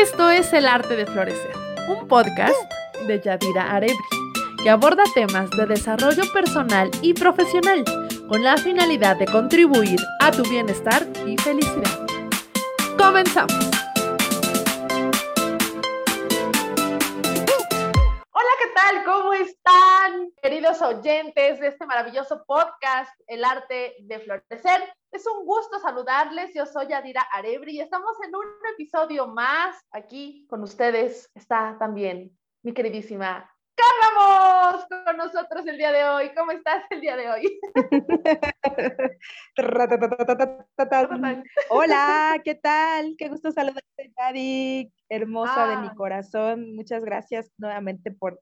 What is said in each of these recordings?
Esto es El Arte de Florecer, un podcast de Yadira Arebri, que aborda temas de desarrollo personal y profesional con la finalidad de contribuir a tu bienestar y felicidad. Comenzamos. Queridos oyentes de este maravilloso podcast, El Arte de Florecer? Es un gusto saludarles. Yo soy Adira Arebri y estamos en un episodio más. Aquí con ustedes está también mi queridísima Carla con nosotros el día de hoy. ¿Cómo estás el día de hoy? Hola, ¿qué tal? Qué gusto saludarte, Daddy, hermosa de mi Ah. corazón. Muchas gracias nuevamente por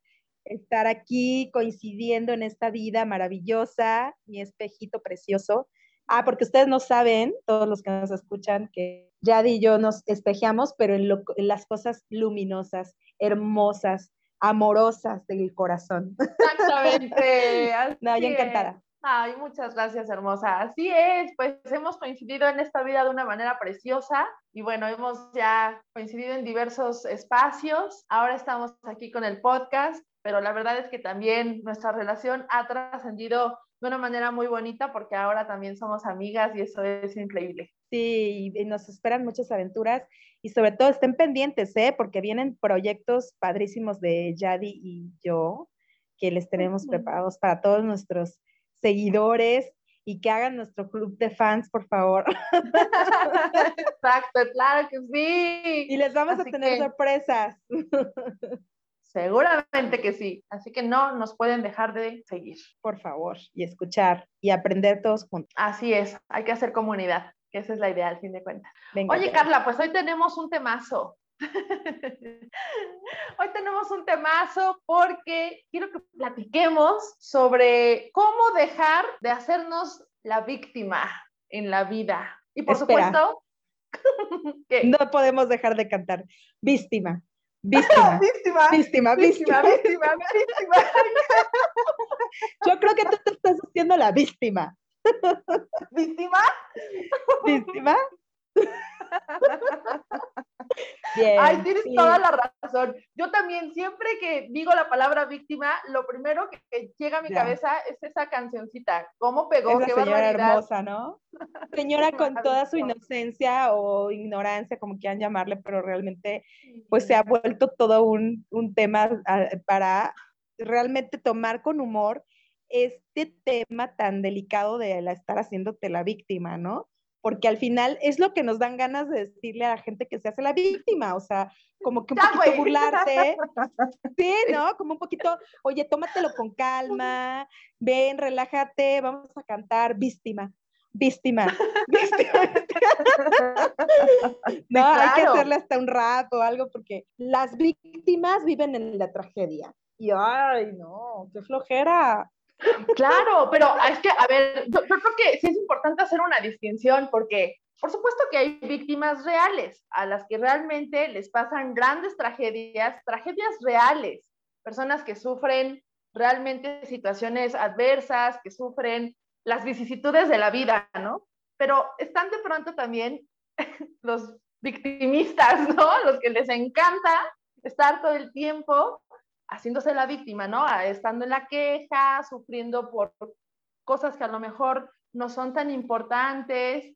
estar aquí coincidiendo en esta vida maravillosa, mi espejito precioso. Ah, porque ustedes no saben, todos los que nos escuchan, que Yadi y yo nos espejeamos, pero en, lo- en las cosas luminosas, hermosas, amorosas del corazón. Exactamente. No, yo encantada. Ay, muchas gracias, hermosa. Así es, pues hemos coincidido en esta vida de una manera preciosa y bueno, hemos ya coincidido en diversos espacios. Ahora estamos aquí con el podcast, pero la verdad es que también nuestra relación ha trascendido de una manera muy bonita porque ahora también somos amigas y eso es increíble. Sí, y nos esperan muchas aventuras y sobre todo estén pendientes, ¿eh? Porque vienen proyectos padrísimos de Yadi y yo que les tenemos preparados para todos nuestros seguidores y que hagan nuestro club de fans, por favor. Exacto, claro que sí. Y les vamos Así a tener que- sorpresas. Seguramente que sí. Así que no nos pueden dejar de seguir. Por favor, y escuchar y aprender todos juntos. Así es, hay que hacer comunidad, que esa es la idea al fin de cuentas. Venga, Oye. Carla, pues hoy tenemos un temazo. hoy tenemos un temazo porque quiero que platiquemos sobre cómo dejar de hacernos la víctima en la vida. Y por Espera. supuesto, No podemos dejar de cantar. Víctima, víctima, víctima, víctima, víctima, víctima. víctima. Yo creo que tú te estás haciendo la víctima. víctima. ¿Víctima? Bien. Ay, tienes sí. toda la razón. Yo también, siempre que digo la palabra víctima, lo primero que, llega a mi Ya. cabeza es esa cancioncita. ¿Cómo pegó? Esa ¡Qué señora barbaridad! hermosa, ¿no? Señora con toda su inocencia o ignorancia, como quieran llamarle, pero realmente pues se ha vuelto todo un, un tema para realmente tomar con humor este tema tan delicado de la estar haciéndote la víctima, ¿no? Porque al final es lo que nos dan ganas de decirle a la gente que se hace la víctima, o sea, como que un Ya, poquito burlarse, sí, ¿no? Como un poquito, oye, tómatelo con calma, ven, relájate, vamos a cantar víctima, víctima, víctima. No, hay que hacerle hasta un rap o algo porque las víctimas viven en la tragedia. Y ay, no, qué flojera. Claro, pero es que, a ver, yo, creo que sí es importante hacer una distinción porque, por supuesto que hay víctimas reales a las que realmente les pasan grandes tragedias, tragedias reales, personas que sufren realmente situaciones adversas, que sufren las vicisitudes de la vida, ¿no? Pero están de pronto también los victimistas, ¿no? Los que les encanta estar todo el tiempo haciéndose la víctima, ¿no? A- Estando en la queja, sufriendo por cosas que a lo mejor no son tan importantes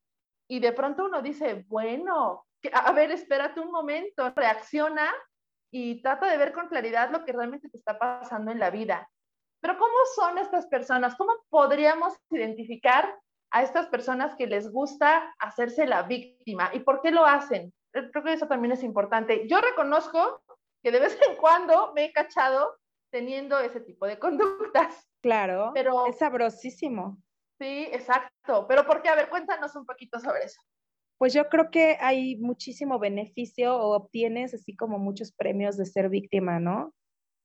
y de pronto uno dice, bueno, a ver, espérate un momento, reacciona y trata de ver con claridad lo que realmente te está pasando en la vida. Pero ¿cómo son estas personas? ¿Cómo podríamos identificar a estas personas que les gusta hacerse la víctima? ¿Y por qué lo hacen? Eh, Creo que eso también es importante. Yo reconozco que de vez en cuando me he cachado teniendo ese tipo de conductas. Claro, Pero- es sabrosísimo. Sí, exacto. Pero ¿por qué? A ver, cuéntanos un poquito sobre eso. Pues yo creo que hay muchísimo beneficio o obtienes así como muchos premios de ser víctima, ¿no?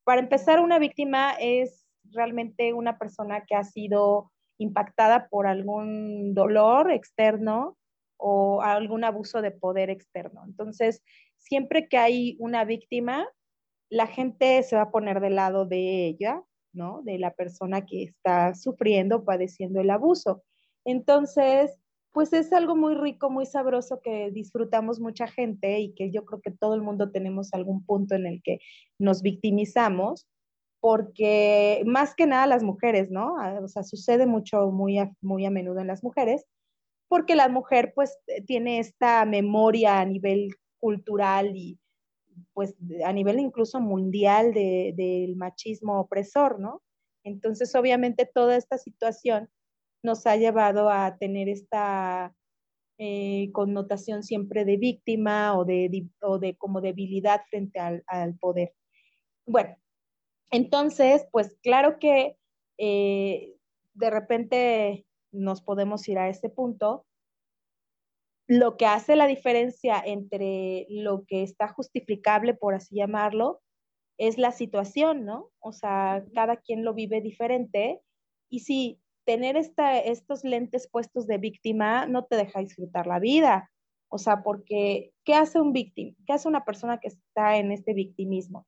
Para empezar, una víctima es realmente una persona que ha sido impactada por algún dolor externo o algún abuso de poder externo. Entonces, siempre que hay una víctima, la gente se va a poner del lado de ella, ¿no? De la persona que está sufriendo, padeciendo el abuso. Entonces, pues es algo muy rico, muy sabroso que disfrutamos mucha gente y que yo creo que todo el mundo tenemos algún punto en el que nos victimizamos, porque más que nada las mujeres, ¿no? Ah, o sea, sucede mucho, muy a, muy a menudo en las mujeres, porque la mujer pues tiene esta memoria a nivel cultural y pues a nivel incluso mundial del machismo opresor, ¿no? Entonces, obviamente, toda esta situación nos ha llevado a tener esta eh, connotación siempre de víctima o de, o de como debilidad frente al, poder. Bueno, entonces, pues claro que eh, de repente nos podemos ir a ese punto. Lo que hace la diferencia entre lo que está justificable, por así llamarlo, es la situación, ¿no? O sea, cada quien lo vive diferente y si tener esta, estos lentes puestos de víctima no te deja disfrutar la vida. O sea, porque ¿qué hace un víctima? ¿Qué hace una persona que está en este victimismo?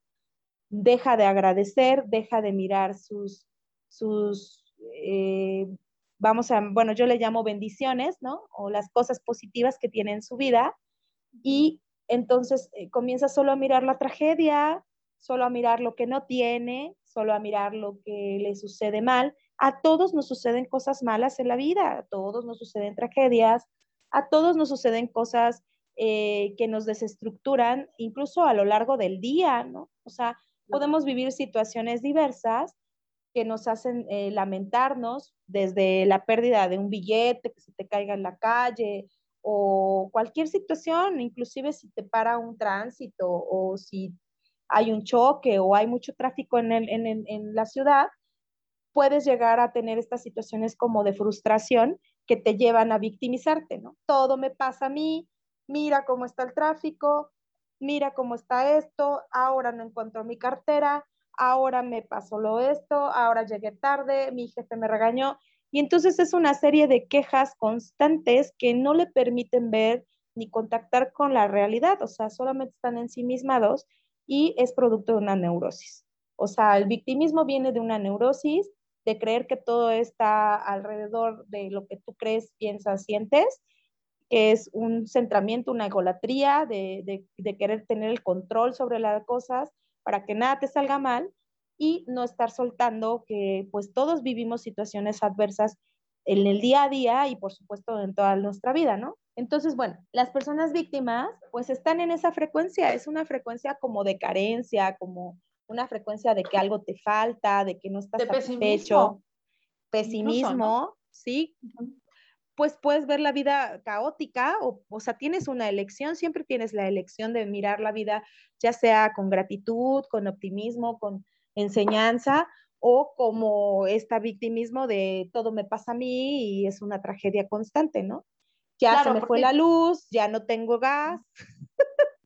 Deja de agradecer, deja de mirar sus, sus eh, vamos a, bueno, yo le llamo bendiciones, ¿no? O las cosas positivas que tiene en su vida. Y entonces eh, comienza solo a mirar la tragedia, solo a mirar lo que no tiene, solo a mirar lo que le sucede mal. A todos nos suceden cosas malas en la vida, a todos nos suceden tragedias, a todos nos suceden cosas eh, que nos desestructuran, incluso a lo largo del día, ¿no? O sea, podemos vivir situaciones diversas que nos hacen eh, lamentarnos, desde la pérdida de un billete, que se te caiga en la calle, o cualquier situación, inclusive si te para un tránsito o si hay un choque o hay mucho tráfico en, en, la ciudad, puedes llegar a tener estas situaciones como de frustración que te llevan a victimizarte, ¿no? Todo me pasa a mí, mira cómo está el tráfico, mira cómo está esto, ahora no encuentro mi cartera, ahora me pasó lo esto, ahora llegué tarde, mi jefe me regañó. Y entonces es una serie de quejas constantes que no le permiten ver ni contactar con la realidad, o sea, solamente están ensimismados y es producto de una neurosis. O sea, el victimismo viene de una neurosis, de creer que todo está alrededor de lo que tú crees, piensas, sientes, que es un centramiento, una egolatría de, de querer tener el control sobre las cosas para que nada te salga mal y no estar soltando que pues todos vivimos situaciones adversas en el día a día y por supuesto en toda nuestra vida, ¿no? Entonces, bueno, las personas víctimas pues están en esa frecuencia, es una frecuencia como de carencia, como una frecuencia de que algo te falta, de que no estás satisfecho, pesimismo, ¿sí? Pues puedes ver la vida caótica o, o sea, tienes una elección, siempre tienes la elección de mirar la vida ya sea con gratitud, con optimismo, con enseñanza o como esta victimismo de todo me pasa a mí y es una tragedia constante, ¿no? Ya se me fue la luz, ya no tengo gas.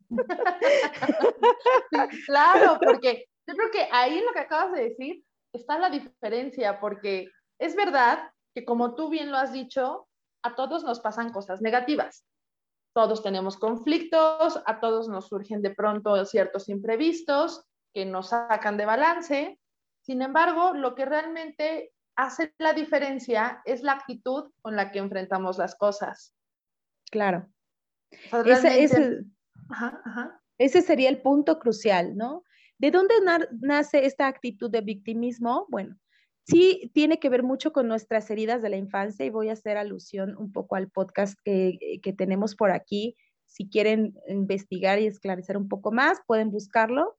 claro, porque yo creo que ahí en lo que acabas de decir está la diferencia, porque es verdad que como tú bien lo has dicho, a todos nos pasan cosas negativas. Todos tenemos conflictos, a todos nos surgen de pronto ciertos imprevistos que nos sacan de balance. Sin embargo, lo que realmente hace la diferencia es la actitud con la que enfrentamos las cosas. Claro. ese, ese, sería el punto crucial, ¿no? ¿De dónde nace esta actitud de victimismo? Bueno, sí tiene que ver mucho con nuestras heridas de la infancia y voy a hacer alusión un poco al podcast que, que tenemos por aquí. Si quieren investigar y esclarecer un poco más, pueden buscarlo.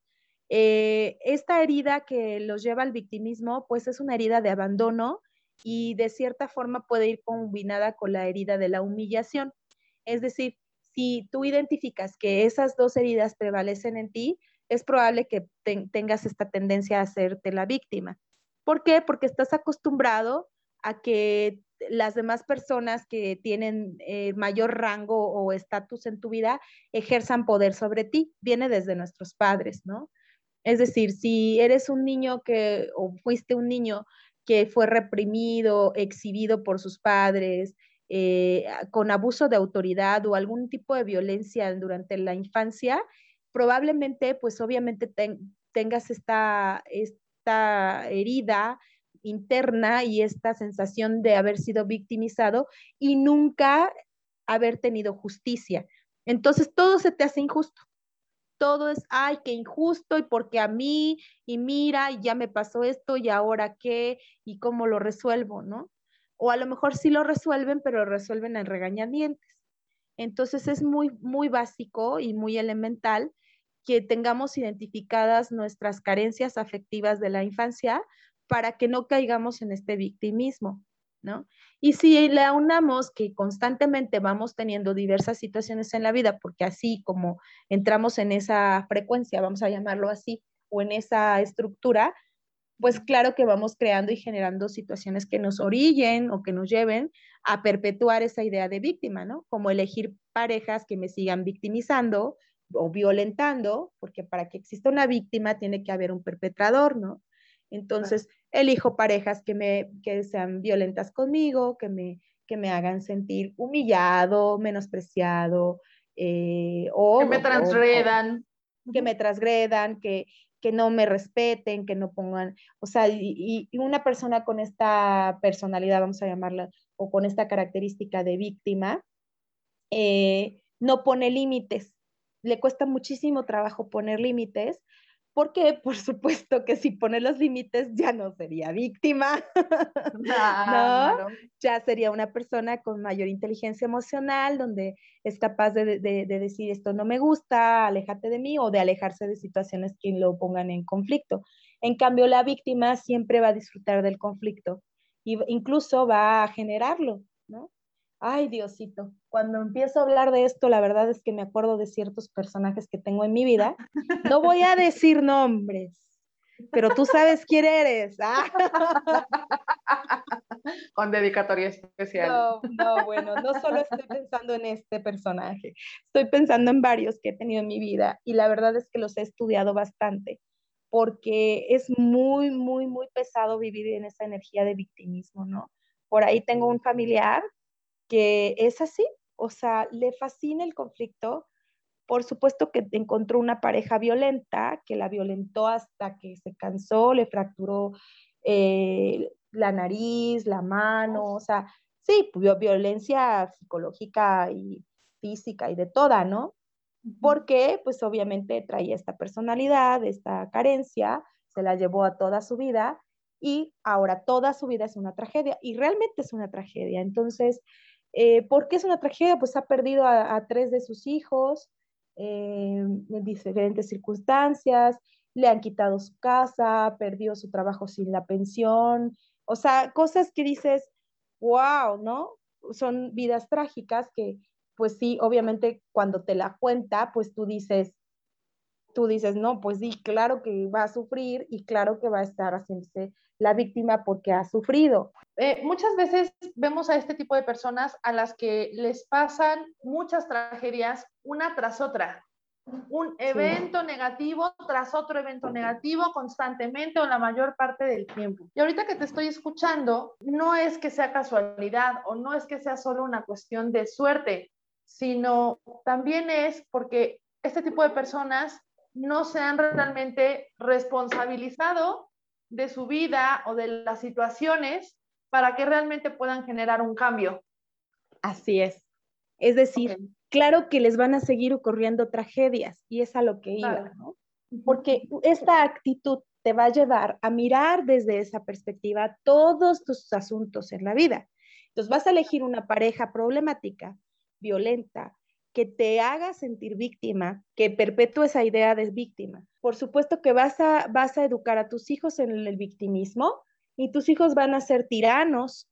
Eh, esta herida que los lleva al victimismo, pues es una herida de abandono y de cierta forma puede ir combinada con la herida de la humillación. Es decir, si tú identificas que esas dos heridas prevalecen en ti, es probable que tengas esta tendencia a hacerte la víctima. ¿Por qué? Porque estás acostumbrado a que las demás personas que tienen eh, mayor rango o estatus en tu vida ejerzan poder sobre ti. Viene desde nuestros padres, ¿no? Es decir, si eres un niño que, o fuiste un niño que fue reprimido, exhibido por sus padres, eh, con abuso de autoridad o algún tipo de violencia durante la infancia, probablemente, pues obviamente tengas esta, esta herida interna y esta sensación de haber sido victimizado y nunca haber tenido justicia. Entonces todo se te hace injusto. Todo es, ay, qué injusto y porque a mí, y mira, y ya me pasó esto y ahora qué, y cómo lo resuelvo, ¿no? O a lo mejor sí lo resuelven, pero resuelven en regañadientes. Entonces es muy, muy básico y muy elemental que tengamos identificadas nuestras carencias afectivas de la infancia para que no caigamos en este victimismo, ¿no? Y si le aunamos que constantemente vamos teniendo diversas situaciones en la vida, porque así como entramos en esa frecuencia, vamos a llamarlo así, o en esa estructura, pues claro que vamos creando y generando situaciones que nos orillen o que nos lleven a perpetuar esa idea de víctima, ¿no? Como elegir parejas que me sigan victimizando o violentando, porque para que exista una víctima tiene que haber un perpetrador, ¿no? Entonces, elijo parejas que, me, que sean violentas conmigo, que me, que me hagan sentir humillado, menospreciado, eh, o... Que me transgredan. que me transgredan, que, que no me respeten, que no pongan, o sea, y, una persona con esta personalidad, vamos a llamarla, o con esta característica de víctima, eh, no pone límites. Le cuesta muchísimo trabajo poner límites porque por supuesto que si pone los límites ya no sería víctima, ¿no? Ya sería una persona con mayor inteligencia emocional, donde es capaz de, decir esto no me gusta, aléjate de mí, o de alejarse de situaciones que lo pongan en conflicto. En cambio, la víctima siempre va a disfrutar del conflicto e incluso va a generarlo, ¿no? Ay, Diosito, cuando empiezo a hablar de esto, la verdad es que me acuerdo de ciertos personajes que tengo en mi vida. No voy a decir nombres, pero tú sabes quién eres. ¿ah? Con dedicatoria especial. No, no, bueno, no solo estoy pensando en este personaje, estoy pensando en varios que he tenido en mi vida y la verdad es que los he estudiado bastante porque es muy, muy, muy pesado vivir en esa energía de victimismo, ¿no? Por ahí tengo un familiar que es así, o sea, le fascina el conflicto. Por supuesto que encontró una pareja violenta que la violentó hasta que se cansó, le fracturó eh, la nariz, la mano, o sea, sí, violencia psicológica y física y de toda, ¿no? Porque, pues obviamente traía esta personalidad, esta carencia, se la llevó a toda su vida y ahora toda su vida es una tragedia y realmente es una tragedia. Entonces, eh, ¿Por qué es una tragedia? Pues ha perdido a, tres de sus hijos eh, en diferentes circunstancias, le han quitado su casa, perdió su trabajo sin la pensión, o sea, cosas que dices, wow, ¿no? Son vidas trágicas que, pues sí, obviamente cuando te la cuenta, pues tú dices, tú dices, no, pues sí, claro que va a sufrir y claro que va a estar haciéndose la víctima porque ha sufrido. Eh, muchas veces vemos a este tipo de personas a las que les pasan muchas tragedias una tras otra. Un evento negativo tras otro evento negativo constantemente o la mayor parte del tiempo. Y ahorita que te estoy escuchando, no es que sea casualidad o no es que sea solo una cuestión de suerte, sino también es porque este tipo de personas no se han realmente responsabilizado de su vida o de las situaciones para que realmente puedan generar un cambio. Así es. Es decir, claro que les van a seguir ocurriendo tragedias y es a lo que iba, ¿no? Porque esta actitud te va a llevar a mirar desde esa perspectiva todos tus asuntos en la vida. Entonces vas a elegir una pareja problemática, violenta, que te haga sentir víctima, que perpetúe esa idea de víctima. Por supuesto que vas a, vas a educar a tus hijos en el victimismo y tus hijos van a ser tiranos,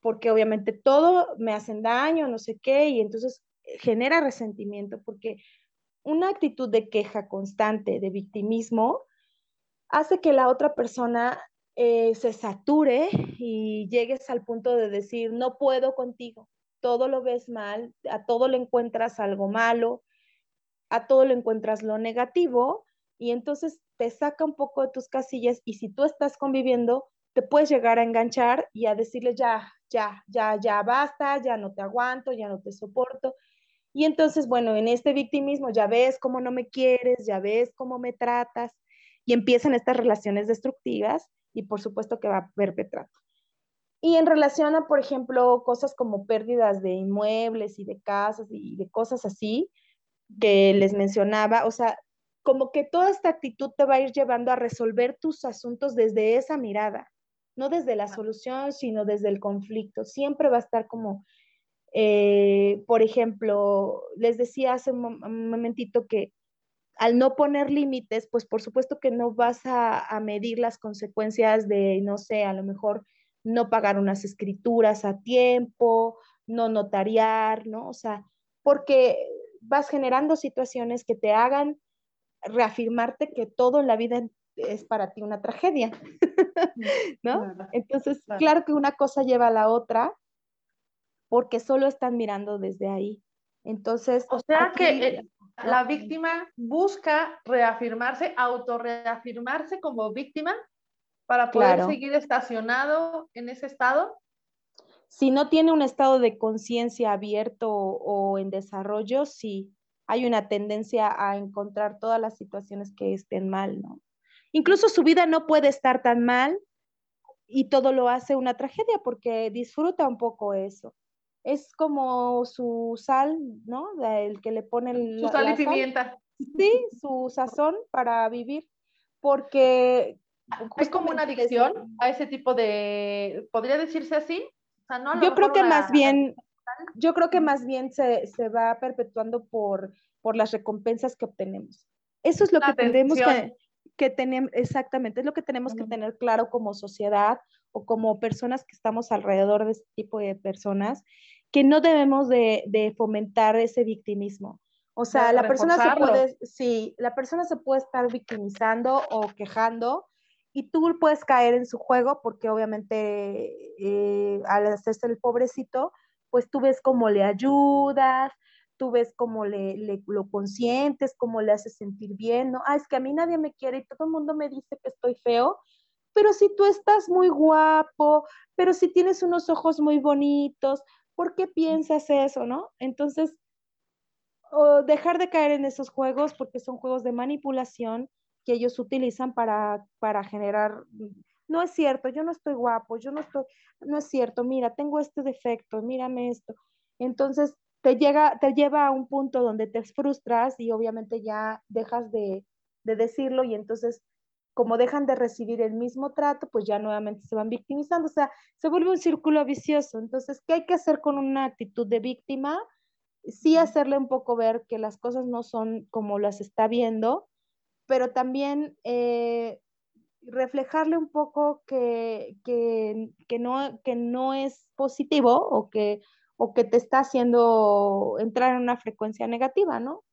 porque obviamente todo me hacen daño, no sé qué, y entonces genera resentimiento, porque una actitud de queja constante, de victimismo, hace que la otra persona eh, se sature y llegues al punto de decir, no puedo contigo, todo lo ves mal, a todo le encuentras algo malo, a todo le encuentras lo negativo y entonces te saca un poco de tus casillas y si tú estás conviviendo, te puedes llegar a enganchar y a decirle ya, ya, ya, ya basta, ya no te aguanto, ya no te soporto. Y entonces, bueno, en este victimismo ya ves cómo no me quieres, ya ves cómo me tratas y empiezan estas relaciones destructivas y por supuesto que va a perpetrar. Y en relación a, por ejemplo, cosas como pérdidas de inmuebles y de casas y de cosas así que les mencionaba, o sea, como que toda esta actitud te va a ir llevando a resolver tus asuntos desde esa mirada, no desde la solución, sino desde el conflicto. Siempre va a estar como, eh, por ejemplo, les decía hace un momentito que al no poner límites, pues por supuesto que no vas a, a medir las consecuencias de, no sé, a lo mejor no pagar unas escrituras a tiempo, no notariar, ¿no? O sea, porque vas generando situaciones que te hagan reafirmarte que todo en la vida es para ti una tragedia, ¿no? Entonces, claro. que una cosa lleva a la otra porque solo están mirando desde ahí. Entonces, o sea que eh, la víctima busca reafirmarse, autorreafirmarse como víctima para poder seguir estacionado en ese estado? Si no tiene un estado de conciencia abierto o en desarrollo, sí, hay una tendencia a encontrar todas las situaciones que estén mal, ¿no? Incluso su vida no puede estar tan mal y todo lo hace una tragedia porque disfruta un poco eso. Es como su sal, ¿no? El que le pone el, su sal y pimienta. Sí, su sazón para vivir, porque ¿Es como una adicción a ese tipo de, podría decirse así? yo creo que más bien, yo creo que más bien se, va perpetuando por, por las recompensas que obtenemos. Eso es lo que tendremos que, que tener, exactamente, es lo que tenemos que tener claro como sociedad o como personas que estamos alrededor de este tipo de personas, que no debemos de, de fomentar ese victimismo. O sea, la persona se puede, sí, la persona se puede estar victimizando o quejando, y tú puedes caer en su juego porque obviamente eh, al hacerse el pobrecito, pues tú ves cómo le ayudas, tú ves cómo le, lo consientes, cómo le haces sentir bien, ¿no? Ah, es que a mí nadie me quiere y todo el mundo me dice que estoy feo, pero si tú estás muy guapo, pero si tienes unos ojos muy bonitos, ¿por qué piensas eso, no? Entonces, dejar de caer en esos juegos porque son juegos de manipulación que ellos utilizan para, para generar, no es cierto, yo no estoy guapo, yo no estoy, no es cierto, mira, tengo este defecto, mírame esto. Entonces, te, llega, te lleva a un punto donde te frustras y obviamente ya dejas de, de decirlo y entonces como dejan de recibir el mismo trato, pues ya nuevamente se van victimizando, o sea, se vuelve un círculo vicioso. Entonces, ¿qué hay que hacer con una actitud de víctima? Sí hacerle un poco ver que las cosas no son como las está viendo pero también eh, reflejarle un poco que, no, que no es positivo o que, o que te está haciendo entrar en una frecuencia negativa, ¿no?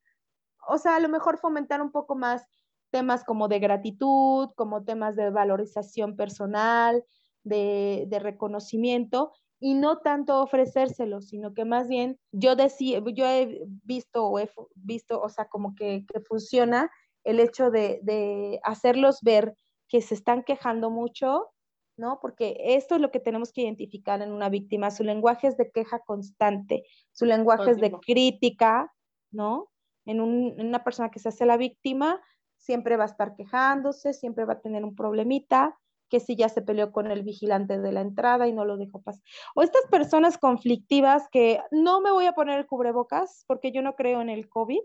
O sea, a lo mejor fomentar un poco más temas como de gratitud, como temas de valorización personal, de, reconocimiento, y no tanto ofrecérselo, sino que más bien yo decía, yo he visto o he visto, o sea, como que, que funciona el hecho de, hacerlos ver que se están quejando mucho, ¿no? Porque esto es lo que tenemos que identificar en una víctima. Su lenguaje es de queja constante, su lenguaje es de crítica, ¿no? En, una persona que se hace la víctima, siempre va a estar quejándose, siempre va a tener un problemita, que si ya se peleó con el vigilante de la entrada y no lo dejó pasar. O estas personas conflictivas que no me voy a poner el cubrebocas porque yo no creo en el COVID,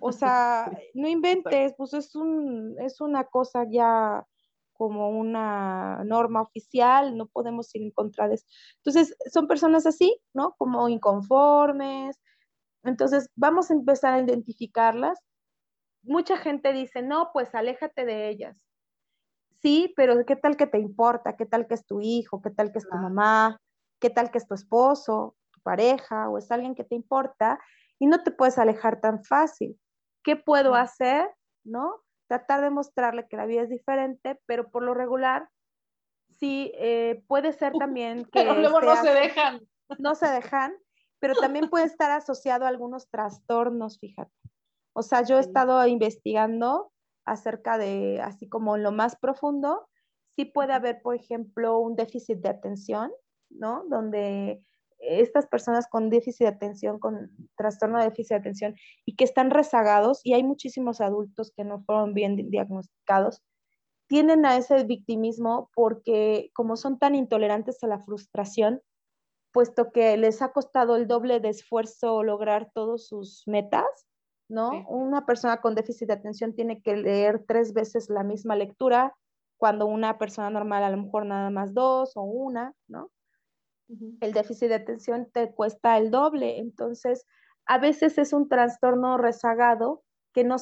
o sea, no inventes, pues es, un, es una cosa ya como una norma oficial, no podemos ir en contra de eso. Entonces, son personas así, ¿no? Como inconformes. Entonces, vamos a empezar a identificarlas. Mucha gente dice, no, pues aléjate de ellas. Sí, pero ¿qué tal que te importa? ¿Qué tal que es tu hijo? ¿Qué tal que es tu mamá? ¿Qué tal que es tu esposo, tu pareja o es alguien que te importa? y no te puedes alejar tan fácil. ¿Qué puedo hacer? ¿No? Tratar de mostrarle que la vida es diferente, pero por lo regular, sí, eh, puede ser también que... Pero luego no se dejan. No se dejan, pero también puede estar asociado a algunos trastornos, fíjate. O sea, yo he estado investigando acerca de, así como en lo más profundo, sí puede haber, por ejemplo, un déficit de atención, ¿no? Donde estas personas con déficit de atención, con trastorno de déficit de atención y que están rezagados, y hay muchísimos adultos que no fueron bien diagnosticados, tienen a ese victimismo porque como son tan intolerantes a la frustración, puesto que les ha costado el doble de esfuerzo lograr todas sus metas, ¿no? Una persona con déficit de atención tiene que leer tres veces la misma lectura, cuando una persona normal a lo mejor nada más dos o una, ¿no? El déficit de atención te cuesta el doble, entonces a veces es un trastorno rezagado que no,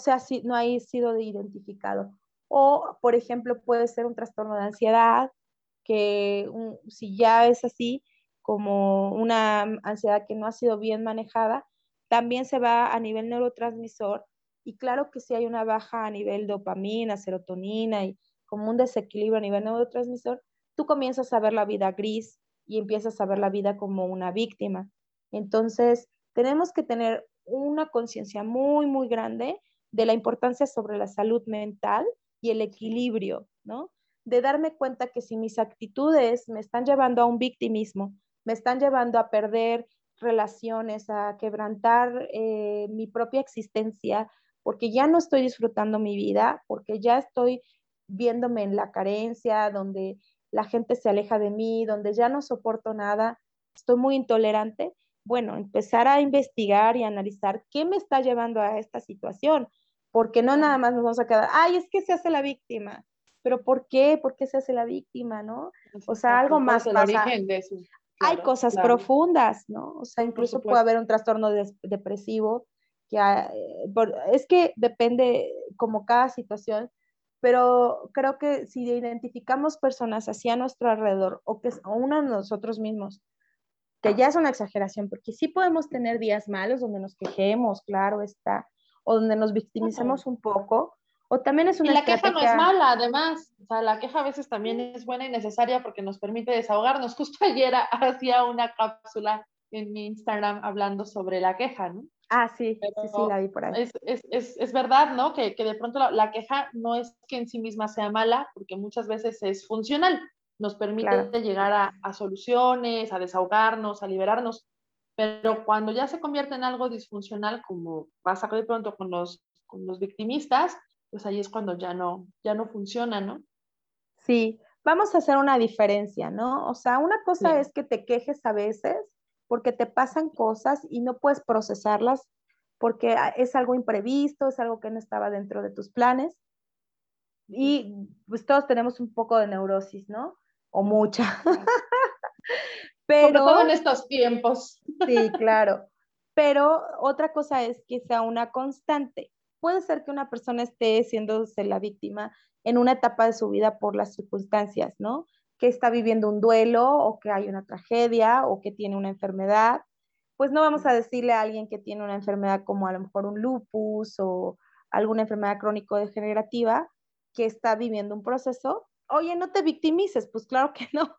no ha sido identificado. O, por ejemplo, puede ser un trastorno de ansiedad, que si ya es así, como una ansiedad que no ha sido bien manejada, también se va a nivel neurotransmisor. Y claro que si hay una baja a nivel dopamina, serotonina y como un desequilibrio a nivel neurotransmisor, tú comienzas a ver la vida gris y empiezas a ver la vida como una víctima. Entonces, tenemos que tener una conciencia muy, muy grande de la importancia sobre la salud mental y el equilibrio, ¿no? De darme cuenta que si mis actitudes me están llevando a un victimismo, me están llevando a perder relaciones, a quebrantar eh, mi propia existencia, porque ya no estoy disfrutando mi vida, porque ya estoy viéndome en la carencia, donde la gente se aleja de mí, donde ya no soporto nada, estoy muy intolerante. Bueno, empezar a investigar y analizar qué me está llevando a esta situación, porque no nada más nos vamos a quedar, ay, es que se hace la víctima, pero ¿por qué? ¿Por qué se hace la víctima, no? O sea, algo más el origen de eso hay cosas profundas, ¿no? O sea, incluso puede haber un trastorno depresivo, que eh, es que depende como cada situación, pero creo que si identificamos personas hacia nuestro alrededor o que o uno de nosotros mismos, que ya es una exageración, porque sí podemos tener días malos donde nos quejemos, claro está, o donde nos victimicemos un poco, o también es una y la queja no es mala, además. O sea, la queja a veces también es buena y necesaria porque nos permite desahogarnos. Justo ayer hacía una cápsula en mi Instagram hablando sobre la queja, ¿no? Ah, sí, sí, sí, la vi por ahí. Es, es, es, es verdad, ¿no? Que, que de pronto la, la, queja no es que en sí misma sea mala, porque muchas veces es funcional. Nos permite llegar a, a soluciones, a desahogarnos, a liberarnos. Pero cuando ya se convierte en algo disfuncional, como pasa de pronto con los, con los victimistas, pues ahí es cuando ya no, ya no funciona, ¿no? Sí, vamos a hacer una diferencia, ¿no? O sea, una cosa es que te quejes a veces porque te pasan cosas y no puedes procesarlas porque ah, es algo imprevisto, es algo que no estaba dentro de tus planes. Y pues todos tenemos un poco de neurosis, ¿no? O mucha. Pero todo en estos tiempos. sí, claro. Pero otra cosa es que sea una constante puede ser que una persona esté siéndose la víctima en una etapa de su vida por las circunstancias, ¿no? Que está viviendo un duelo o que hay una tragedia o que tiene una enfermedad. Pues no vamos a decirle a alguien que tiene una enfermedad como a lo mejor un lupus o alguna enfermedad crónico-degenerativa que está viviendo un proceso. Oye, no te victimices, pues claro que no,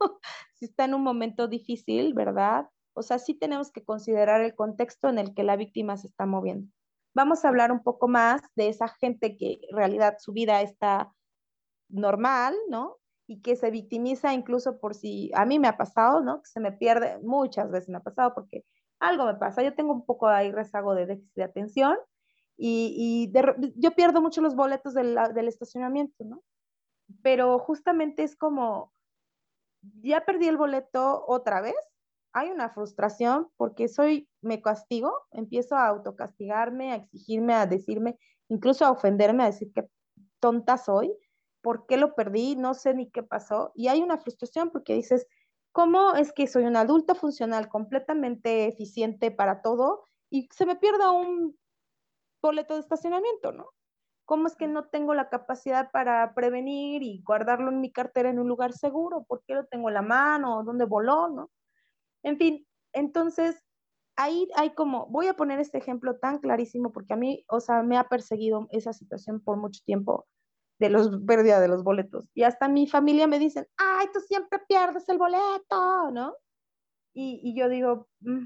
si está en un momento difícil, ¿verdad? O sea, sí tenemos que considerar el contexto en el que la víctima se está moviendo vamos a hablar un poco más de esa gente que en realidad su vida está normal, ¿no? Y que se victimiza incluso por si, a mí me ha pasado, ¿no? Que se me pierde, muchas veces me ha pasado porque algo me pasa, yo tengo un poco ahí rezago de déficit de atención y, yo pierdo mucho los boletos del, del estacionamiento, ¿no? Pero justamente es como, ya perdí el boleto otra vez, hay una frustración porque soy, me castigo, empiezo a autocastigarme, a exigirme, a decirme, incluso a ofenderme, a decir que tonta soy, ¿por qué lo perdí? No sé ni qué pasó. Y hay una frustración porque dices, ¿cómo es que soy un adulto funcional completamente eficiente para todo y se me pierde un boleto de estacionamiento, ¿no? ¿Cómo es que no tengo la capacidad para prevenir y guardarlo en mi cartera en un lugar seguro? ¿Por qué lo tengo en la mano? ¿Dónde voló? ¿No? En fin, entonces ahí hay como, voy a poner este ejemplo tan clarísimo porque a mí, o sea, me ha perseguido esa situación por mucho tiempo de los pérdida de los boletos. Y hasta mi familia me dicen, ay, tú siempre pierdes el boleto, ¿no? Y, yo digo, mm,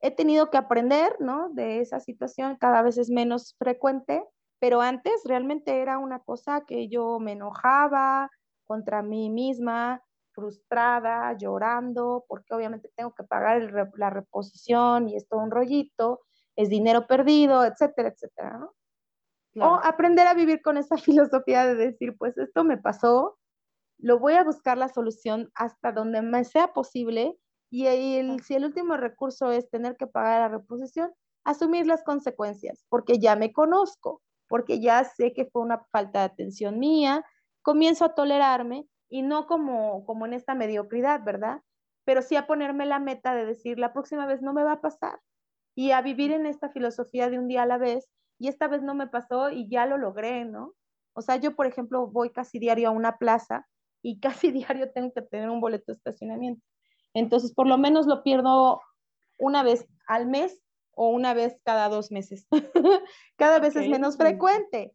he tenido que aprender, ¿no? De esa situación, cada vez es menos frecuente, pero antes realmente era una cosa que yo me enojaba contra mí misma, frustrada, llorando, porque obviamente tengo que pagar la reposición y es un rollito, es dinero perdido, etcétera, etcétera, ¿no? O aprender a vivir con esa filosofía de decir, pues esto me pasó, lo voy a buscar la solución hasta donde me sea posible y si el último recurso es tener que pagar la reposición, asumir las consecuencias, porque ya me conozco, porque ya sé que fue una falta de atención mía, comienzo a tolerarme y no como, como en esta mediocridad, ¿verdad? Pero sí a ponerme la meta de decir, la próxima vez no me va a pasar y a vivir en esta filosofía de un día a la vez y esta vez no me pasó y ya lo logré, ¿no? O sea, yo, por ejemplo, voy casi diario a una plaza y casi diario tengo que tener un boleto de estacionamiento. Entonces, por lo menos lo pierdo una vez al mes o una vez cada dos meses. cada vez es menos frecuente,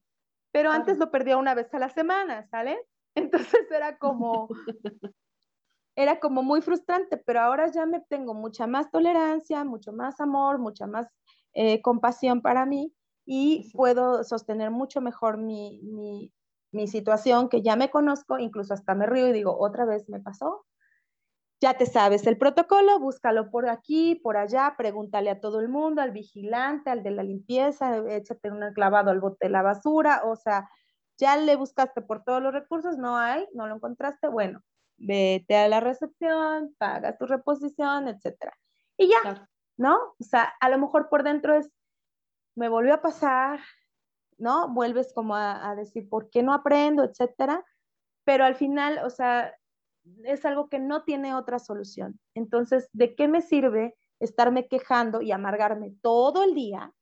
pero antes lo perdía una vez a la semana, ¿sale? Entonces era como, era como muy frustrante, pero ahora ya me tengo mucha más tolerancia, mucho más amor, mucha más eh, compasión para mí y puedo sostener mucho mejor mi, mi, mi situación que ya me conozco, incluso hasta me río y digo, otra vez me pasó, ya te sabes el protocolo, búscalo por aquí, por allá, pregúntale a todo el mundo, al vigilante, al de la limpieza, échate un clavado al bote de la basura, o sea, ya le buscaste por todos los recursos, no hay, no lo encontraste, bueno, vete a la recepción, paga tu reposición, etcétera. Y ya, ¿no? O sea, a lo mejor por dentro es, me volvió a pasar, ¿no? Vuelves como a, a decir, ¿por qué no aprendo, etcétera? Pero al final, o sea, es algo que no tiene otra solución. Entonces, ¿de qué me sirve estarme quejando y amargarme todo el día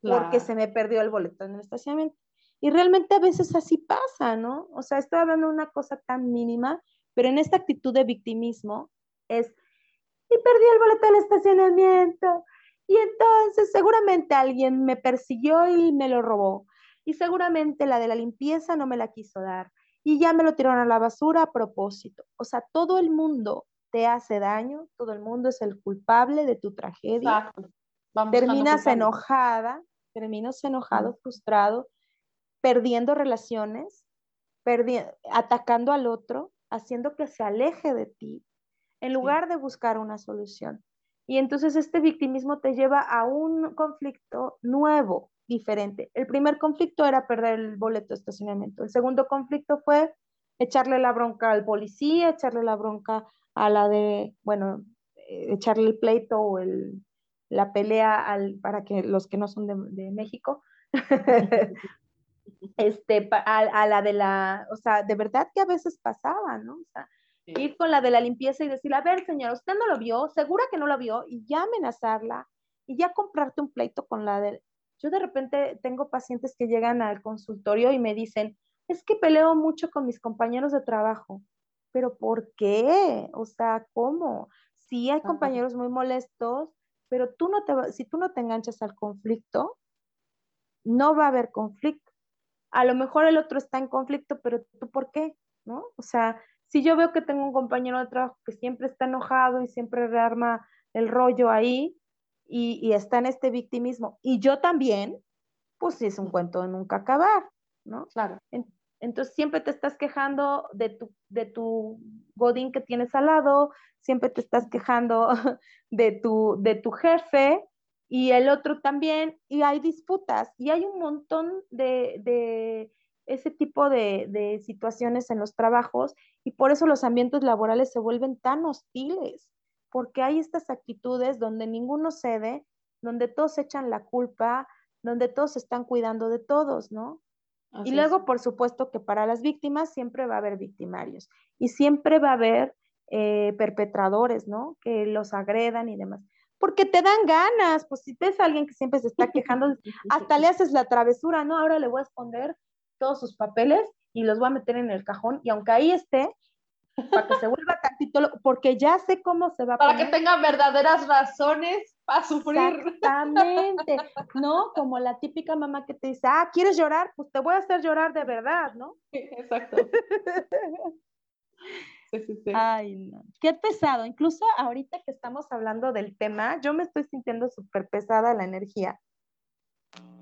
porque se me perdió el boleto en el estacionamiento? Y realmente a veces así pasa, ¿no? O sea, estoy hablando de una cosa tan mínima, pero en esta actitud de victimismo es, y perdí el boleto del estacionamiento. Y entonces seguramente alguien me persiguió y me lo robó. Y seguramente la de la limpieza no me la quiso dar y ya me lo tiraron a la basura a propósito. O sea, todo el mundo te hace daño, todo el mundo es el culpable de tu tragedia. terminas enojada, terminas enojado, frustrado, perdiendo relaciones, atacando al otro, haciendo que se aleje de ti, en lugar de buscar una solución. Y entonces este victimismo te lleva a un conflicto nuevo, diferente. El primer conflicto era perder el boleto de estacionamiento. El segundo conflicto fue echarle la bronca al policía, echarle la bronca a la de, bueno, eh, echarle el pleito o el, la pelea al, para que los que no son de, México, este, a, la de la, o sea, de verdad que a veces pasaba, ¿no? O sea, ir con la de la limpieza y decirle, a ver, señora, usted no lo vio, segura que no lo vio, y ya amenazarla, y ya comprarte un pleito con la de, yo de repente tengo pacientes que llegan al consultorio y me dicen, es que peleo mucho con mis compañeros de trabajo. Pero ¿por qué? O sea, ¿cómo? Sí hay compañeros muy molestos, pero tú no te, si tú no te enganchas al conflicto, no va a haber conflicto. A lo mejor el otro está en conflicto, pero tú ¿por qué? ¿No? O sea, si yo veo que tengo un compañero de trabajo que siempre está enojado y siempre rearma el rollo ahí, y, está en este victimismo. Y yo también, pues es un cuento de nunca acabar, ¿no? Claro. entonces siempre te estás quejando de tu, de tu godín que tienes al lado, siempre te estás quejando de tu, de tu jefe y el otro también, y hay disputas, y hay un montón de, de ese tipo de, de, situaciones en los trabajos, y por eso los ambientes laborales se vuelven tan hostiles, porque hay estas actitudes donde ninguno cede, donde todos echan la culpa, donde todos están cuidando de todos, ¿no? y luego, por supuesto, que para las víctimas siempre va a haber victimarios y siempre va a haber eh, perpetradores, ¿no? Que los agredan y demás. Porque te dan ganas, pues si ves a alguien que siempre se está quejando, hasta le haces la travesura, ¿no? Ahora le voy a esconder todos sus papeles y los voy a meter en el cajón y aunque ahí esté, para que se vuelva tantito, porque ya sé cómo se va a Para que tenga verdaderas razones para sufrir. Exactamente, ¿no? Como la típica mamá que te dice, ah, ¿quieres llorar? Pues te voy a hacer llorar de verdad, ¿no? Exacto. Sí, sí, sí. Ay, no. Qué pesado. Incluso ahorita que estamos hablando del tema, yo me estoy sintiendo súper pesada la energía.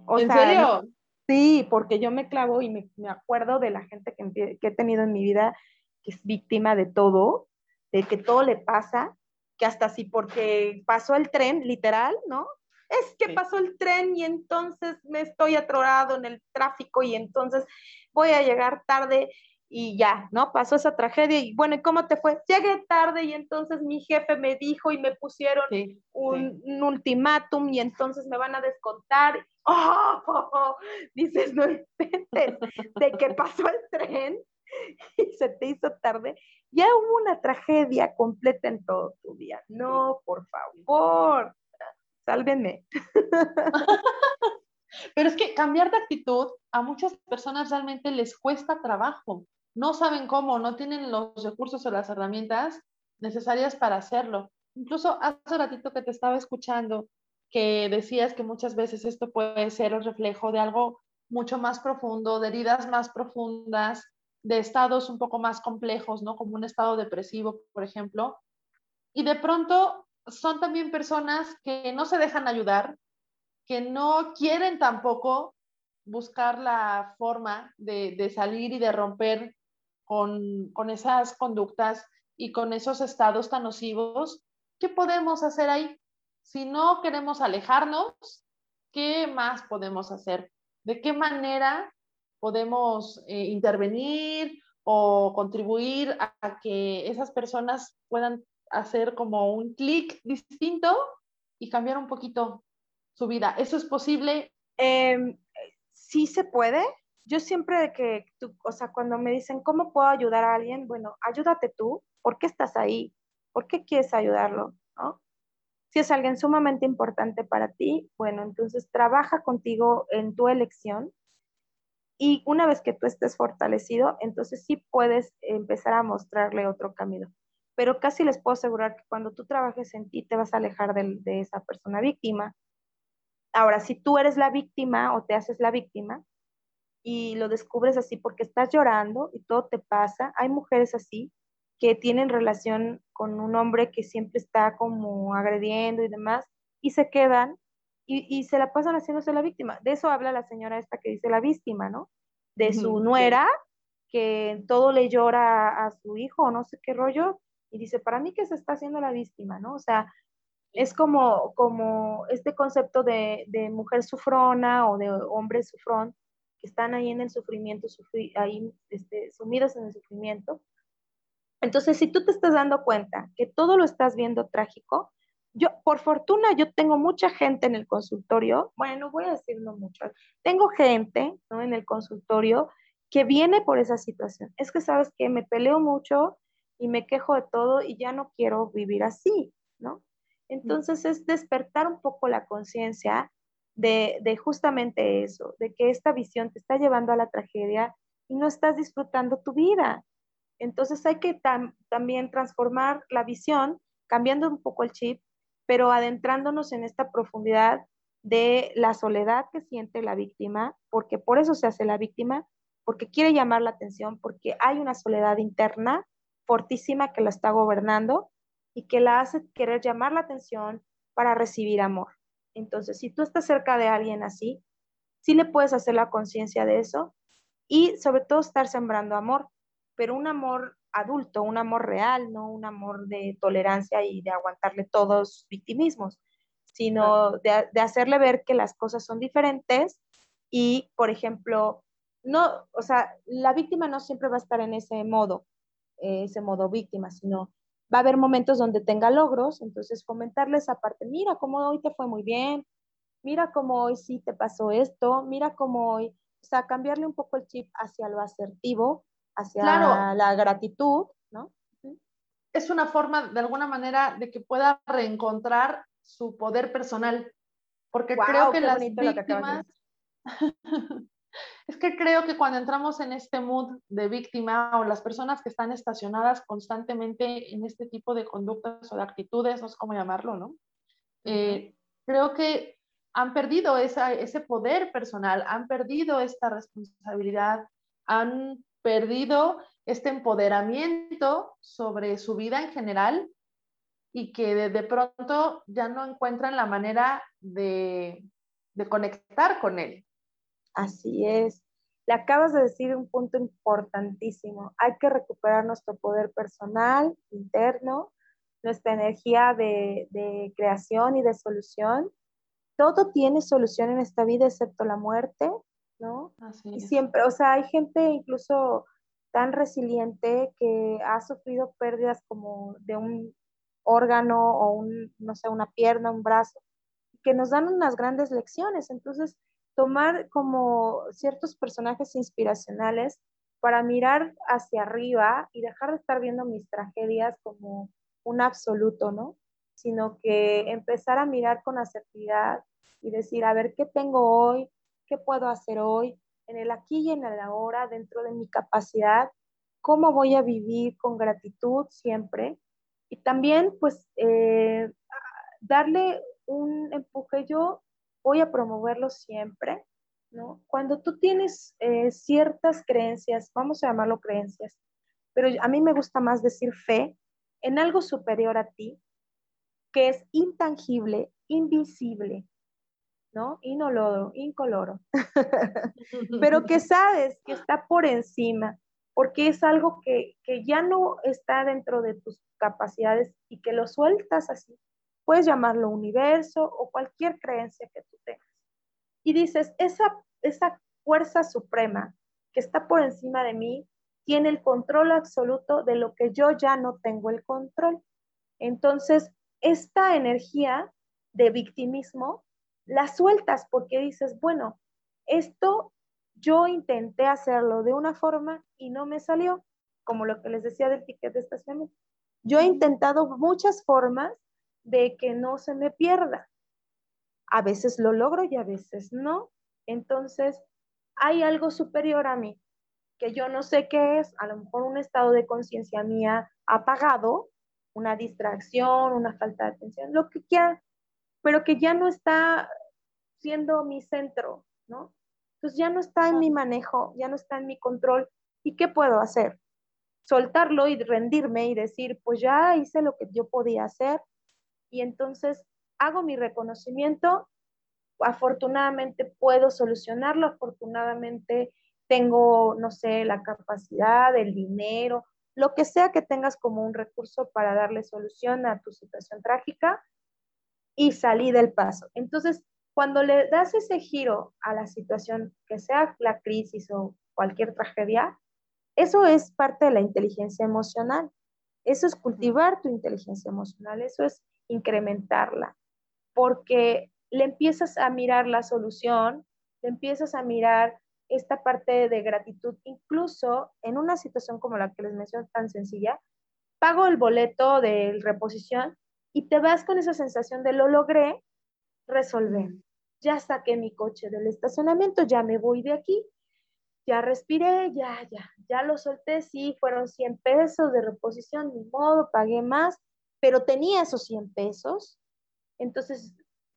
¿En serio? Sí, porque yo me clavo y me, me acuerdo de la gente que, que, he tenido en mi vida es víctima de todo, de que todo le pasa, que hasta si porque pasó el tren, literal, ¿no? es que pasó el tren y entonces me estoy atorado en el tráfico y entonces voy a llegar tarde y ya, ¿no? Pasó esa tragedia y bueno, ¿y cómo te fue? Llegué tarde y entonces mi jefe me dijo y me pusieron un, ultimátum y entonces me van a descontar. ¡Oh! Dices, no inventes, de que pasó el tren y se te hizo tarde. Ya hubo una tragedia completa en todo tu día. No, por favor, sálvenme. Pero es que cambiar de actitud a muchas personas realmente les cuesta trabajo no saben cómo, no tienen los recursos o las herramientas necesarias para hacerlo. Incluso hace ratito que te estaba escuchando, que decías que muchas veces esto puede ser el reflejo de algo mucho más profundo, de heridas más profundas, de estados un poco más complejos, ¿no? Como un estado depresivo, por ejemplo. Y de pronto son también personas que no se dejan ayudar, que no quieren tampoco buscar la forma de, de salir y de romper con, esas conductas y con esos estados tan nocivos, ¿qué podemos hacer ahí? Si no queremos alejarnos, ¿qué más podemos hacer? ¿De qué manera podemos eh, intervenir o contribuir a, que esas personas puedan hacer como un clic distinto y cambiar un poquito su vida? ¿Eso es posible? Em, sí se puede, yo siempre que, tú, o sea, cuando me dicen, ¿cómo puedo ayudar a alguien? Bueno, ayúdate tú, ¿por qué estás ahí? ¿Por qué quieres ayudarlo? ¿No? Si es alguien sumamente importante para ti, bueno, entonces trabaja contigo en tu elección y una vez que tú estés fortalecido, entonces sí puedes empezar a mostrarle otro camino. Pero casi les puedo asegurar que cuando tú trabajes en ti, te vas a alejar de, de esa persona víctima. Ahora, si tú eres la víctima o te haces la víctima, y lo descubres así porque estás llorando y todo te pasa. Hay mujeres así que tienen relación con un hombre que siempre está como agrediendo y demás y se quedan y, se la pasan haciéndose la víctima. De eso habla la señora esta que dice la víctima, ¿no? De su nuera que todo le llora a, su hijo no sé qué rollo y dice, para mí que se está haciendo la víctima, ¿no? O sea, es como, como este concepto de, de mujer sufrona o de hombre sufrón, que están ahí en el sufrimiento, ahí este, sumidos en el sufrimiento. Entonces, si tú te estás dando cuenta que todo lo estás viendo trágico, yo, por fortuna, yo tengo mucha gente en el consultorio, bueno, voy a decir no mucho, tengo gente ¿no? en el consultorio que viene por esa situación. Es que, ¿sabes que Me peleo mucho y me quejo de todo y ya no quiero vivir así, ¿no? Entonces es despertar un poco la conciencia de, justamente eso, de que esta visión te está llevando a la tragedia y no estás disfrutando tu vida. Entonces hay que también transformar la visión, cambiando un poco el chip, pero adentrándonos en esta profundidad de la soledad que siente la víctima, porque por eso se hace la víctima, porque quiere llamar la atención, porque hay una soledad interna fortísima que la está gobernando y que la hace querer llamar la atención para recibir amor. Entonces, si tú estás cerca de alguien así, sí le puedes hacer la conciencia de eso y sobre todo estar sembrando amor, pero un amor adulto, un amor real, no un amor de tolerancia y de aguantarle todos victimismos, sino de, hacerle ver que las cosas son diferentes y, por ejemplo, no, o sea, la víctima no siempre va a estar en ese modo, ese modo víctima, sino va a haber momentos donde tenga logros, entonces fomentarle esa parte, mira cómo hoy te fue muy bien, mira cómo hoy sí te pasó esto, mira cómo hoy, o sea, cambiarle un poco el chip hacia lo asertivo, hacia la gratitud, ¿no? Es una forma, de alguna manera, de que pueda reencontrar su poder personal, porque creo que las víctimas... Es que creo que cuando entramos en este mood de víctima o las personas que están estacionadas constantemente en este tipo de conductas o de actitudes, no sé cómo llamarlo, ¿no? Eh, creo que han perdido ese poder personal, han perdido esta responsabilidad, han perdido este empoderamiento sobre su vida en general y que de, pronto ya no encuentran la manera de conectar con él. Así es. Le acabas de decir un punto importantísimo. Hay que recuperar nuestro poder personal, interno, nuestra energía de, creación y de solución todo tiene solución en esta vida excepto la muerte, ¿no? Así y siempre, o sea, hay gente incluso tan resiliente que ha sufrido pérdidas como de un órgano o un, no sé, una pierna, un brazo, que nos dan unas grandes lecciones. Entonces, tomar como ciertos personajes inspiracionales para mirar hacia arriba y dejar de estar viendo mis tragedias como un absoluto, ¿no? Sino que empezar a mirar con asertividad y decir, a ver, ¿qué tengo hoy? ¿Qué puedo hacer hoy? En el aquí y en el ahora, dentro de mi capacidad, ¿cómo voy a vivir con gratitud siempre? Y también, pues, eh, darle un empuje. Yo voy a promoverlo siempre, ¿no? Cuando tú tienes eh, ciertas creencias, vamos a llamarlo creencias, pero a mí me gusta más decir fe en algo superior a ti, que es intangible, invisible, ¿no? Inoloro, incoloro, pero que sabes que está por encima, porque es algo que, que ya no está dentro de tus capacidades y que lo sueltas así. Puedes llamarlo universo o cualquier creencia que tú tengas. Y dices, esa, esa fuerza suprema que está por encima de mí tiene el control absoluto de lo que yo ya no tengo el control. Entonces, esta energía de victimismo la sueltas porque dices, bueno, esto yo intenté hacerlo de una forma y no me salió, como lo que les decía del ticket de estacionamiento. Yo he intentado muchas formas de que no se me pierda. A veces lo logro y a veces no. Entonces, hay algo superior a mí que yo no sé qué es, a lo mejor un estado de conciencia mía apagado, una distracción, una falta de atención, lo que quiera, pero que ya no está siendo mi centro, ¿no? Entonces ya no está en mi manejo, ya no está en mi control. ¿Y qué puedo hacer? Soltarlo y rendirme y decir, pues ya hice lo que yo podía hacer y entonces hago mi reconocimiento. Afortunadamente puedo solucionarlo, afortunadamente tengo, no sé, la capacidad, el dinero, lo que sea que tengas como un recurso para darle solución a tu situación trágica y salí del paso. Entonces, cuando le das ese giro a la situación, que sea la crisis o cualquier tragedia, eso es parte de la inteligencia emocional. Eso es cultivar tu inteligencia emocional, eso es incrementarla, porque le empiezas a mirar la solución, le empiezas a mirar esta parte de gratitud, incluso en una situación como la que les menciono tan sencilla, pago el boleto de reposición y te vas con esa sensación de lo logré resolver ya saqué mi coche del estacionamiento, ya me voy de aquí, ya respiré, ya, ya, ya lo solté, sí, fueron 100 pesos de reposición, ni modo, pagué más, pero tenía esos 100 pesos, entonces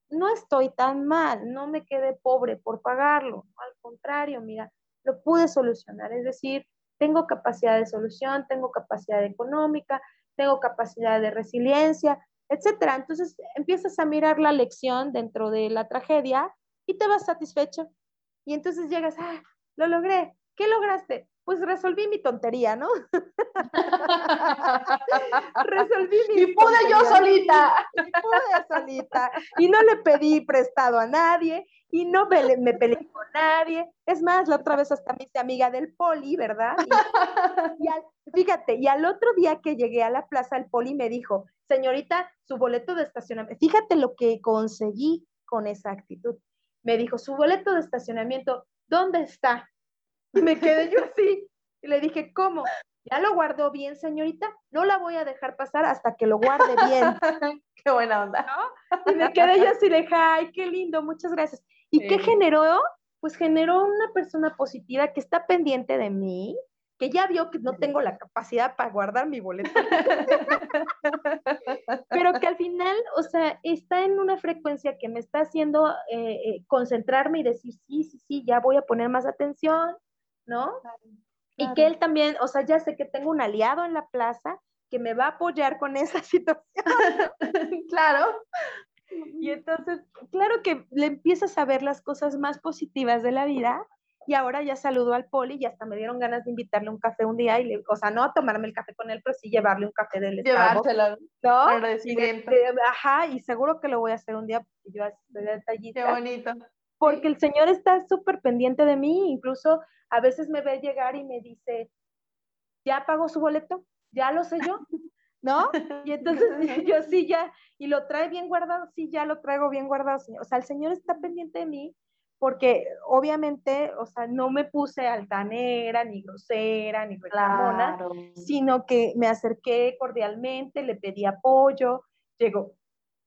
no estoy tan mal, no me quedé pobre por pagarlo, al contrario, mira, lo pude solucionar, es decir, tengo capacidad de solución, tengo capacidad económica, tengo capacidad de resiliencia, etcétera. Entonces empiezas a mirar la lección dentro de la tragedia y te vas satisfecho. Y entonces llegas, ah, lo logré. ¿Qué lograste? Pues resolví mi tontería, ¿no? resolví mi Y pude yo solita. Y pude solita. Y no le pedí prestado a nadie y no me, me, peleé con nadie. Es más, la otra vez hasta me hice amiga del poli, ¿verdad? Y, fíjate, y al otro día que llegué a la plaza, el poli me dijo, señorita, su boleto de estacionamiento, fíjate lo que conseguí con esa actitud. Me dijo, su boleto de estacionamiento, ¿dónde está? Y me quedé yo así. Y le dije, ¿cómo? ¿Ya lo guardó bien, señorita? No la voy a dejar pasar hasta que lo guarde bien. qué buena onda. Y me quedé yo así de, ay, qué lindo, muchas gracias. ¿Y qué generó? Pues generó una persona positiva que está pendiente de mí, que ya vio que no tengo la capacidad para guardar mi boleto, pero que al final, o sea, está en una frecuencia que me está haciendo eh, eh, concentrarme y decir, sí, sí, sí, ya voy a poner más atención, ¿no? Y que él también, o sea, ya sé que tengo un aliado en la plaza que me va a apoyar con esa situación. claro. Y entonces, claro que le empiezas a ver las cosas más positivas de la vida y ahora ya saludo al poli y hasta me dieron ganas de invitarle un café un día y le, o sea, no tomarme el café con él, pero sí llevarle un café del Llevárselo. ¿no? Y ajá, y seguro que lo voy a hacer un día porque yo así de detallita. Qué bonito. Porque el señor está súper pendiente de mí, incluso a veces me ve llegar y me dice, ¿ya pagó su boleto? ¿Ya lo sé yo? ¿No? Y entonces yo sí ya, y lo trae bien guardado, sí, ya lo traigo bien guardado, señor. O sea, el señor está pendiente de mí porque obviamente, o sea, no me puse altanera, ni grosera, ni reclamona, sino que me acerqué cordialmente, le pedí apoyo, llegó,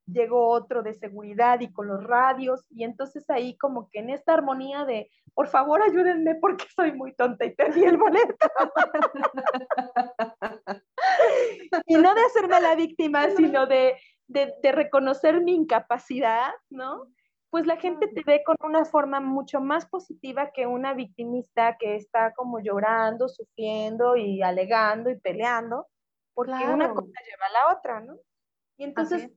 llegó otro de seguridad y con los radios, y entonces ahí como que en esta armonía de, por favor ayúdenme porque soy muy tonta y perdí el boleto. y no de hacerme la víctima, sino de, de, de reconocer mi incapacidad, ¿no? pues la gente te ve con una forma mucho más positiva que una victimista que está como llorando, sufriendo y alegando y peleando, porque una cosa lleva a la otra, ¿no? Y entonces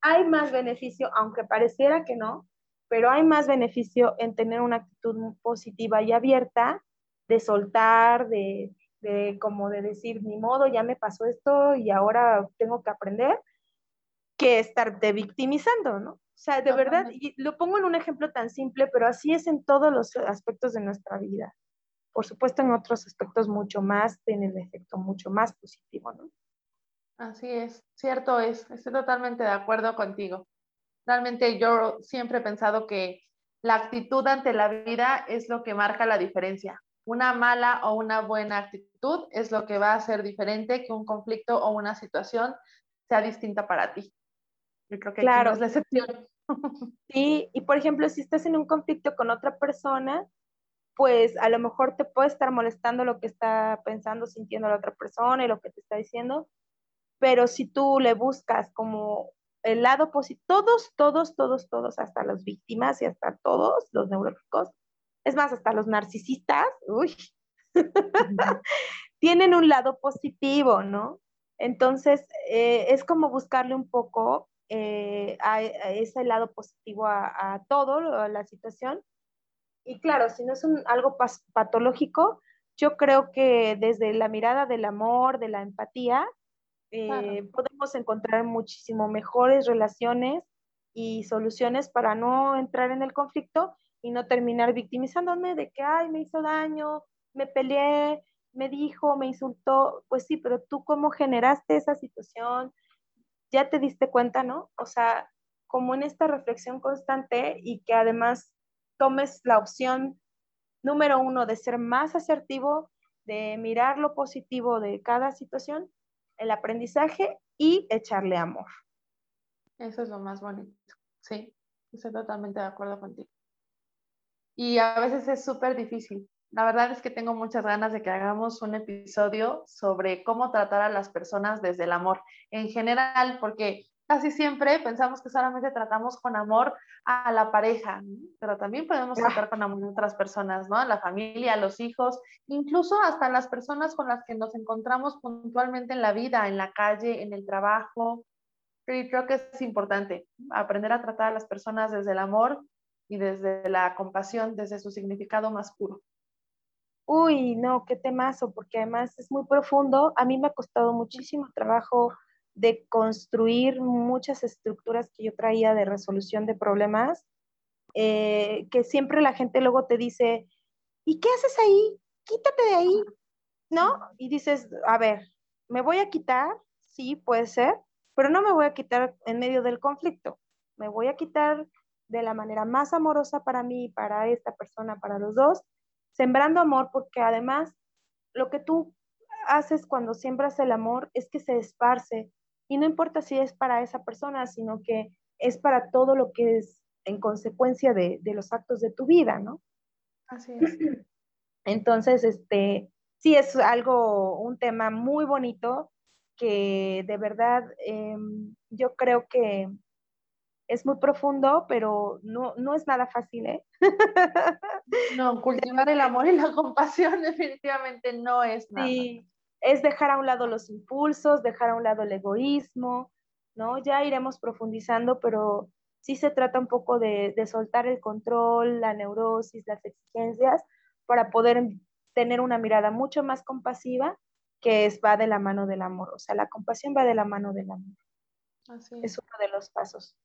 hay más beneficio, aunque pareciera que no, pero hay más beneficio en tener una actitud positiva y abierta, de soltar, de, de como de decir, ni modo, ya me pasó esto y ahora tengo que aprender, que estarte victimizando, ¿no? O sea, de verdad, y lo pongo en un ejemplo tan simple, pero así es en todos los aspectos de nuestra vida. Por supuesto, en otros aspectos mucho más, tienen el efecto mucho más positivo, ¿no? Así es, cierto es, estoy totalmente de acuerdo contigo. Realmente yo siempre he pensado que la actitud ante la vida es lo que marca la diferencia. Una mala o una buena actitud es lo que va a hacer diferente que un conflicto o una situación sea distinta para ti. Yo creo que claro. es la excepción. Sí, y por ejemplo, si estás en un conflicto con otra persona, pues a lo mejor te puede estar molestando lo que está pensando, sintiendo la otra persona y lo que te está diciendo, pero si tú le buscas como el lado positivo, todos, todos, todos, todos, hasta las víctimas y hasta todos los neuróticos, es más, hasta los narcisistas, uy, tienen un lado positivo, ¿no? Entonces, eh, es como buscarle un poco eh, a, ese lado positivo a, todo, a la situación. Y claro, si no es algo patológico, yo creo que desde la mirada del amor, de la empatía, eh, podemos encontrar muchísimo mejores relaciones y soluciones para no entrar en el conflicto y no terminar victimizándome de que, ay, me hizo daño, me peleé, me dijo, me insultó. Pues sí, pero tú cómo generaste esa situación, ya te diste cuenta, ¿no? O sea, como en esta reflexión constante y que además tomes la opción número uno de ser más asertivo, de mirar lo positivo de cada situación, el aprendizaje y echarle amor. Eso es lo más bonito. Sí, estoy totalmente de acuerdo contigo. Y a veces es súper difícil, la verdad es que tengo muchas ganas de que hagamos un episodio sobre cómo tratar a las personas desde el amor en general, porque casi siempre pensamos que solamente tratamos con amor a la pareja, pero también podemos tratar con amor a otras personas, ¿no? A la familia, a los hijos, incluso hasta las personas con las que nos encontramos puntualmente en la vida, en la calle, en el trabajo. Y creo que es importante aprender a tratar a las personas desde el amor y desde la compasión, desde su significado más puro. Uy, no, qué temazo, porque además es muy profundo. A mí me ha costado muchísimo trabajo de construir muchas estructuras que yo traía de resolución de problemas, eh, que siempre la gente luego te dice, ¿y qué haces ahí? Quítate de ahí, ¿no? Y dices, a ver, me voy a quitar, sí, puede ser, pero no me voy a quitar en medio del conflicto, me voy a quitar de la manera más amorosa para mí, para esta persona, para los dos, sembrando amor, porque además lo que tú haces cuando siembras el amor es que se esparce y no importa si es para esa persona, sino que es para todo lo que es en consecuencia de, los actos de tu vida, ¿no? Así es. Entonces, este, sí es algo, un tema muy bonito que de verdad em, yo creo que es muy profundo, pero no, no es nada fácil, ¿eh? No, cultivar el amor y la compasión definitivamente no es nada. Sí, es dejar a un lado los impulsos, dejar a un lado el egoísmo, ¿no? Ya iremos profundizando, pero sí se trata un poco de, de soltar el control, la neurosis, las exigencias, para poder tener una mirada mucho más compasiva que es, va de la mano del amor. O sea, la compasión va de la mano del amor. es. uno de los pasos.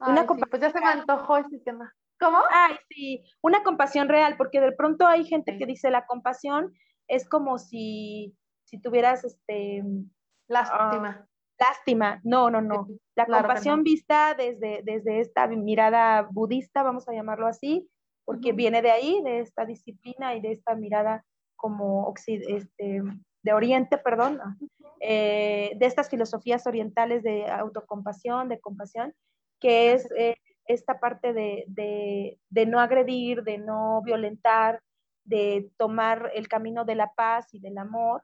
una pues ya se me antojó este tema. ¿Cómo? Ay, sí, una compasión real, porque de pronto hay gente que dice la compasión es como si, si tuvieras este lástima. Ah, lástima. No, no, no. La compasión vista desde, desde esta mirada budista, vamos a llamarlo así, porque viene de ahí, de esta disciplina y de esta mirada como este, de Oriente, perdón, eh, de estas filosofías orientales de autocompasión, de compasión, que es eh, esta parte de, no agredir, de no violentar, de tomar el camino de la paz y del amor.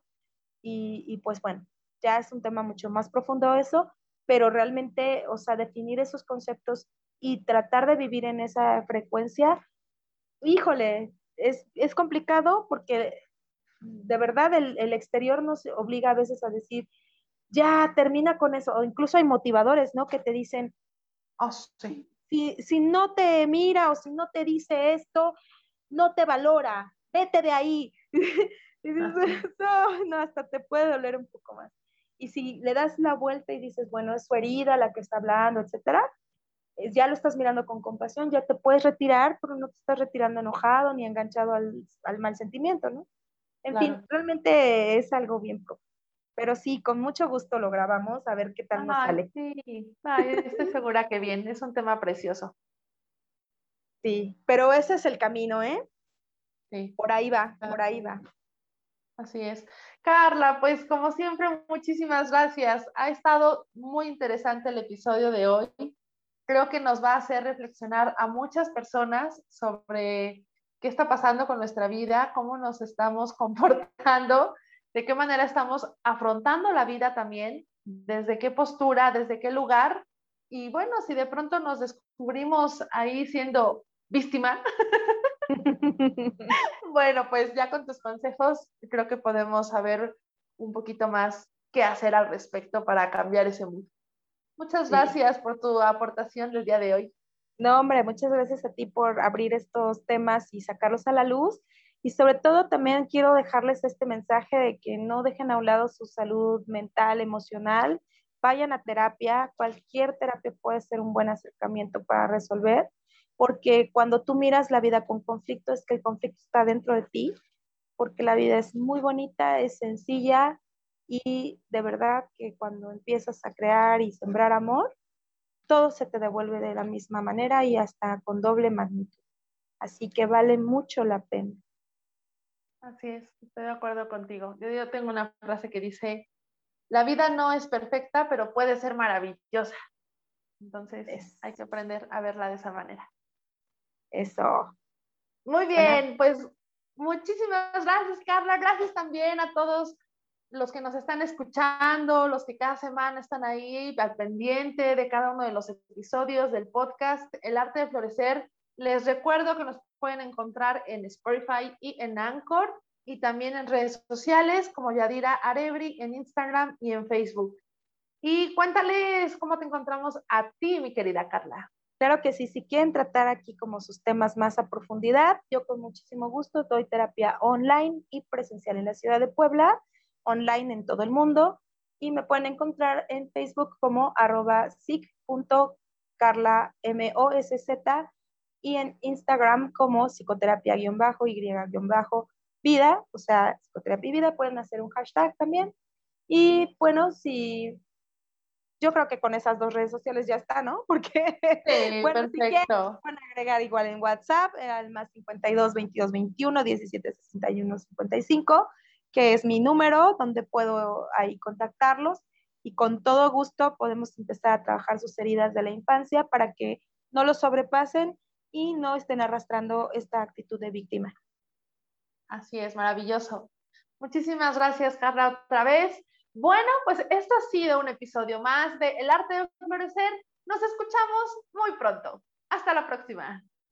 Y, pues bueno, ya es un tema mucho más profundo eso, pero realmente, o sea, definir esos conceptos y tratar de vivir en esa frecuencia, híjole, es, es complicado porque de verdad el, exterior nos obliga a veces a decir, ya termina con eso, o incluso hay motivadores, ¿no? Que te dicen, oh, sí. si, no te mira o si no te dice esto, no te valora, vete de ahí. y dices, no, no, hasta te puede doler un poco más. Y si le das la vuelta y dices, bueno, es su herida la que está hablando, etcétera, ya lo estás mirando con compasión, ya te puedes retirar, pero no te estás retirando enojado ni enganchado al, al mal sentimiento, ¿no? En fin, realmente es algo bien propio. Pero sí, con mucho gusto lo grabamos, a ver qué tal nos sale. Sí, estoy segura que bien, es un tema precioso. Sí, pero ese es el camino, ¿eh? Sí. Por ahí va, por ahí va. Así es. Carla, pues como siempre, muchísimas gracias. Ha estado muy interesante el episodio de hoy. Creo que nos va a hacer reflexionar a muchas personas sobre qué está pasando con nuestra vida, cómo nos estamos comportando, de qué manera estamos afrontando la vida también, desde qué postura, desde qué lugar. Y bueno, si de pronto nos descubrimos ahí siendo víctima, bueno, pues ya con tus consejos creo que podemos saber un poquito más qué hacer al respecto para cambiar ese mundo. Muchas gracias por tu aportación del día de hoy. No, hombre, muchas gracias a ti por abrir estos temas y sacarlos a la luz. Y sobre todo también quiero dejarles este mensaje de que no dejen a un lado su salud mental, emocional. Vayan a terapia. Cualquier terapia puede ser un buen acercamiento para resolver, porque cuando tú miras la vida con conflicto es que el conflicto está dentro de ti, porque la vida es muy bonita, es sencilla y de verdad que cuando empiezas a crear y sembrar amor, todo se te devuelve de la misma manera y hasta con doble magnitud. Así que vale mucho la pena. Así es, estoy de acuerdo contigo. Yo, tengo una frase que dice, la vida no es perfecta, pero puede ser maravillosa. Entonces hay que aprender a verla de esa manera. Eso. Muy bien, pues muchísimas gracias, Carla. Gracias también a todos los que nos están escuchando, los que cada semana están ahí al pendiente de cada uno de los episodios del podcast El Arte de Florecer, les recuerdo que nos pueden encontrar en Spotify y en Anchor y también en redes sociales como Yadira Arebri en Instagram y en Facebook. Y cuéntales cómo te encontramos a ti, mi querida Carla. Claro que sí, si quieren tratar aquí como sus temas más a profundidad, yo con muchísimo gusto doy terapia online y presencial en la ciudad de Puebla online en todo el mundo y me pueden encontrar en Facebook como arroba y en Instagram como psicoterapia-y-vida, o sea, psicoterapia y vida, pueden hacer un hashtag también. Y bueno, si yo creo que con esas dos redes sociales ya está, ¿no? Porque, bueno, si quieren, pueden agregar igual en WhatsApp, al más 52 22 21 17 61 55 que es mi número, donde puedo ahí contactarlos y con todo gusto podemos empezar a trabajar sus heridas de la infancia para que no lo sobrepasen y no estén arrastrando esta actitud de víctima. Así es, maravilloso. Muchísimas gracias, Carla, otra vez. Bueno, pues esto ha sido un episodio más de El arte de florecer. Nos escuchamos muy pronto. Hasta la próxima.